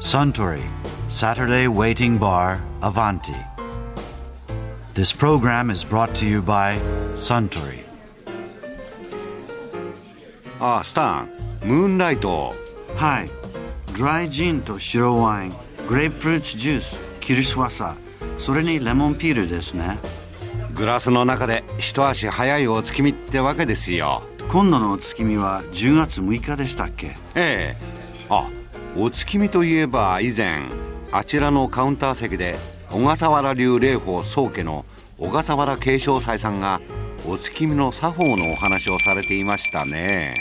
Suntory Saturday Waiting Bar Avanti. This program is brought to you by Suntory. ああスタンムーンライトはい。ドライジンと白ワイン、グレープフルーツジュース、キルシワサ、それにレモンピールですね。グラスの中で一足早いお月見ってわけですよ今度のお月見は10月6日でしたっけ？ええあお月見といえば以前あちらのカウンター席で小笠原流霊法宗家の小笠原慶祥斎さんがお月見の作法のお話をされていましたね。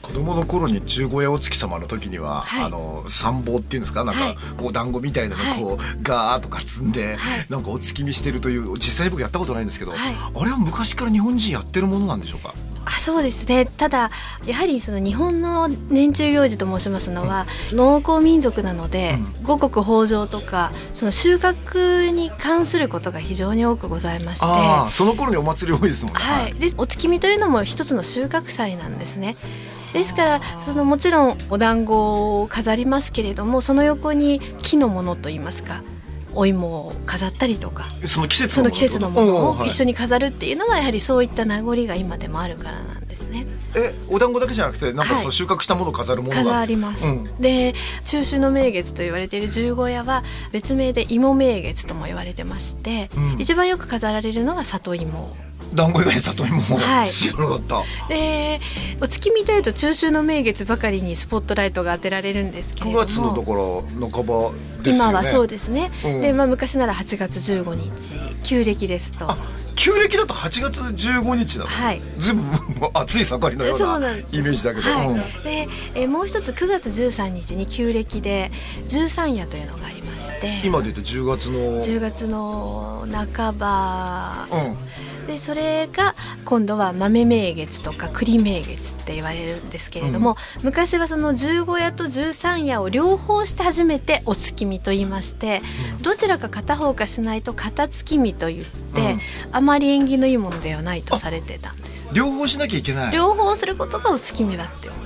子供の頃に十五夜お月様の時には、はい。あの参謀っていうんですか？なんか、はい。お団子みたいなのはい。こう、ガーッとか積んで、はい。なんかお月見してるという実際に僕やったことないんですけど、はい。あれは昔から日本人やってるものなんでしょうか？あそうですね。ただやはりその日本の年中行事と申しますのは、農耕民族なので、五穀豊穣とかその収穫に関することが非常に多くございましてその頃にお祭り多いですもんね、はい、でお月見というのも一つの収穫祭なんですね。ですからそのもちろんお団子を飾りますけれどもその横に木のものといいますかお芋を飾ったりとか。その季節そのの季節のものを一緒にに飾るっていうのはやはりそういった名残が今でもあるからなんですね。えお団子だけじゃなくてなんかはい。その収穫したものを飾るもの飾ります、うん。で中秋の名月と言われている十五夜は別名で芋名月とも言われてまして、うん。一番よく飾られるのが里芋団子以外に里芋も、はい。知らなかった。でお月見というと中秋の名月ばかりにスポットライトが当てられるんですけれ9ども。月のだから半ばですよね。今はそうですね、うん。で、まあ、昔なら8月15日旧暦ですと。あ旧暦だと8月15日なの、はい。ずいぶん暑い盛りのようなイメージだけど、はい。うん。で、えーもう一つ9月13日に旧暦で十三夜というのがありまして。今で言うと10月の10月の半ば、うんでそれが今度は豆名月とか栗名月って言われるんですけれども、昔はその十五夜と十三夜を両方して初めてお月見と言いまして、どちらか片方かしないと片月見と言って、うん。あまり縁起のいいものではないとされてたんです。両方しなきゃいけない。両方することがお月見だっていう。ふうに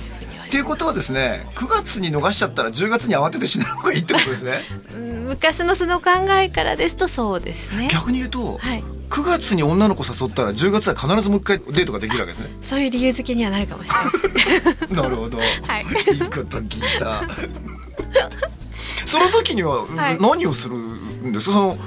言われてっていうことはですね9月に逃しちゃったら10月に慌ててしない方がいいってことですね。うん昔のその考えからですとそうですね。逆に言うと、はい、9月に女の子誘ったら10月は必ずもう一回デートができるわけですね。そういう理由付けにはなるかもしれません。なるほど、はい。いいこと聞いた。その時にははい。何をするんです？かその、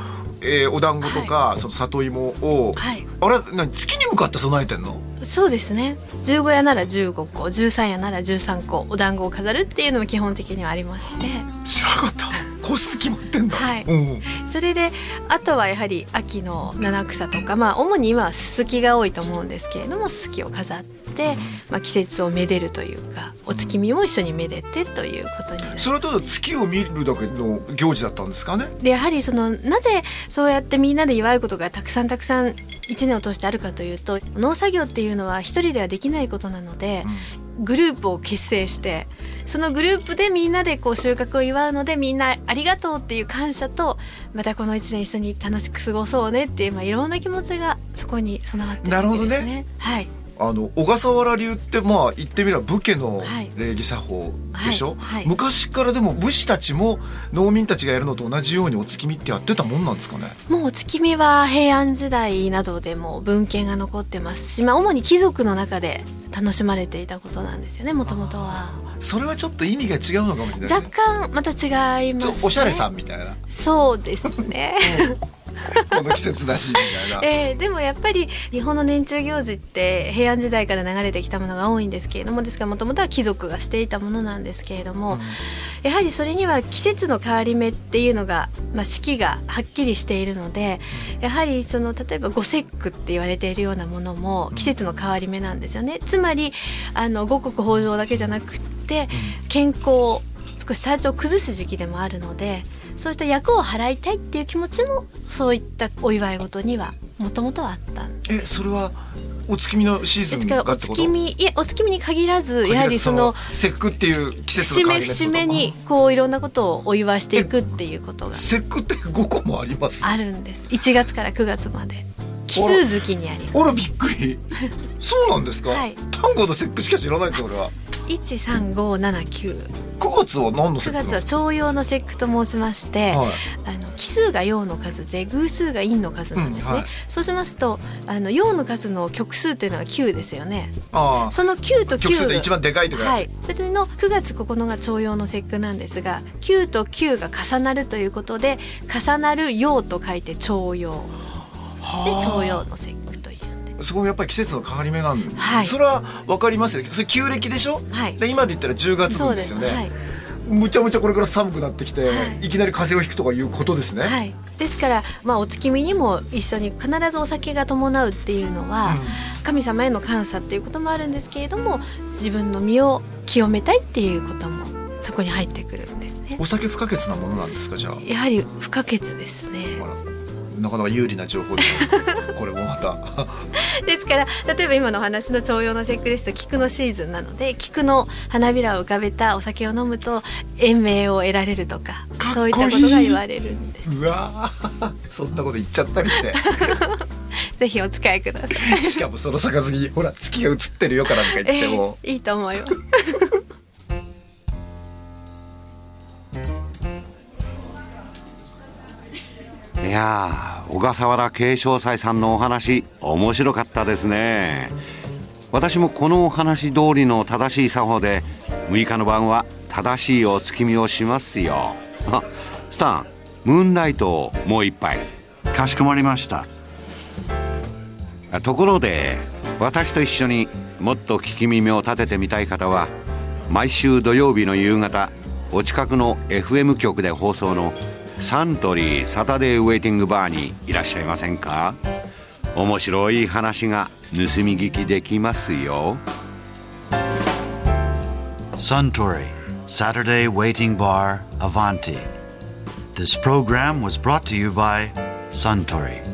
えーお団子とか、その里芋を、はい。あれ何月に向かって備えてんの？そうですね。十五夜なら15個十三夜なら13個お団子を飾るっていうのも基本的にはありまして知らなかった。個数決まってんだ。はい。う。んそれであとはやはり秋の七草とかまあ主に今はススキが多いと思うんですけれどもススキを飾って、まあ、季節をめでるというかお月見も一緒にめでてということになるそれと月を見るだけの行事だったんです。かねでやはりそのなぜそうやってみんなで祝うことがたくさんたくさん一年を通してあるかというと農作業っていうのは一人ではできないことなので、グループを結成してそのグループでみんなでこう収穫を祝うのでみんなありがとうっていう感謝とまたこの一年一緒に楽しく過ごそうねっていう、まあ、いろんな気持ちがそこに備わってるわけですね。はいあの小笠原流ってまあ言ってみれば武家のはい。礼儀作法でしょ、はい。はい昔からでも武士たちも農民たちがやるのと同じようにお月見ってやってたもんなんですかね？もうお月見は平安時代などでも文献が残ってます。し、まあ、主に貴族の中で楽しまれていたことなんですよねもともとは。それはちょっと意味が違うのかもしれないね。若干また違います、ね、おしゃれさんみたいな。そうですね この季節だしみたいな。えーでもやっぱり日本の年中行事って平安時代から流れてきたものが多いんですけれどもですからもともとは貴族がしていたものなんですけれども、やはりそれには季節の変わり目っていうのが、まあ、四季がはっきりしているのでやはりその例えば五節句って言われているようなものも季節の変わり目なんですよね。つまりあの五穀豊穣だけじゃなくって健康少し体調を崩す時期でもあるのでそうした役を払いたいっていう気持ちもそういったお祝い事にはもともとはあった。んえそれはお月見のシーズンお月見いやお月見に限らずやはりその節句っていう季節節目節目にこういろんなことをお祝いしていくっていうことが。節句って5個もあります？あるんです。1月から9月まで。奇数月にあります。あらびっくり。そうなんですか、はい。単語の節句しか知らないですよ俺は。13579 5 9月は何の節9句な月は徴用の節句と申しまして、はい。あの奇数が陽の数で偶数が陰の数なんですね、うんはい。そうしますとあの陽の数の極数というのが9ですよね。ああ。その9と9曲数で一番でかいとか、はい、それの9月9日が徴用の節句なんですが9と9が重なるということで重なる陽と書いて徴用で徴用の節句そこもやっぱり季節の変わり目なんで、はい。それは分かりますよ。それ旧暦でしょ、はい。で今で言ったら10月分ですよね、はい。むちゃむちゃこれから寒くなってきて、はい。い、きなり風邪をひくとかいうことですね、はい、ですから、まあ、お月見にも一緒に必ずお酒が伴うっていうのは、神様への感謝っていうこともあるんですけれども自分の身を清めたいっていうこともそこに入ってくるんですね。お酒不可欠なものなんですかじゃあ？やはり不可欠ですねなかなか有利な情報ですねこれもまた。ですから例えば今のお話の徴用の節句ですと菊のシーズンなので菊の花びらを浮かべたお酒を飲むと延命を得られるとかそういったことが言われるんです。うわー。そんなこと言っちゃったりして。ぜひお使いください。しかもその杯にほら月が映ってるよからとか言っても、えーいいと思いますやー小笠原慶祥祭さんのお話面白かったですね。私もこのお話通りの正しい作法で6日の晩は正しいお月見をしますよ。あスタンムーンライトをもう一杯。かしこまりました。あところで私と一緒にもっと聞き耳を立ててみたい方は毎週土曜日の夕方お近くの FM 局で放送のサントリーサタデーウェイティングバーにいらっしゃいませんか面白い話が盗み聞きできますよ Suntory Saturday Waiting Bar Avanti. This program was brought to you by Suntory.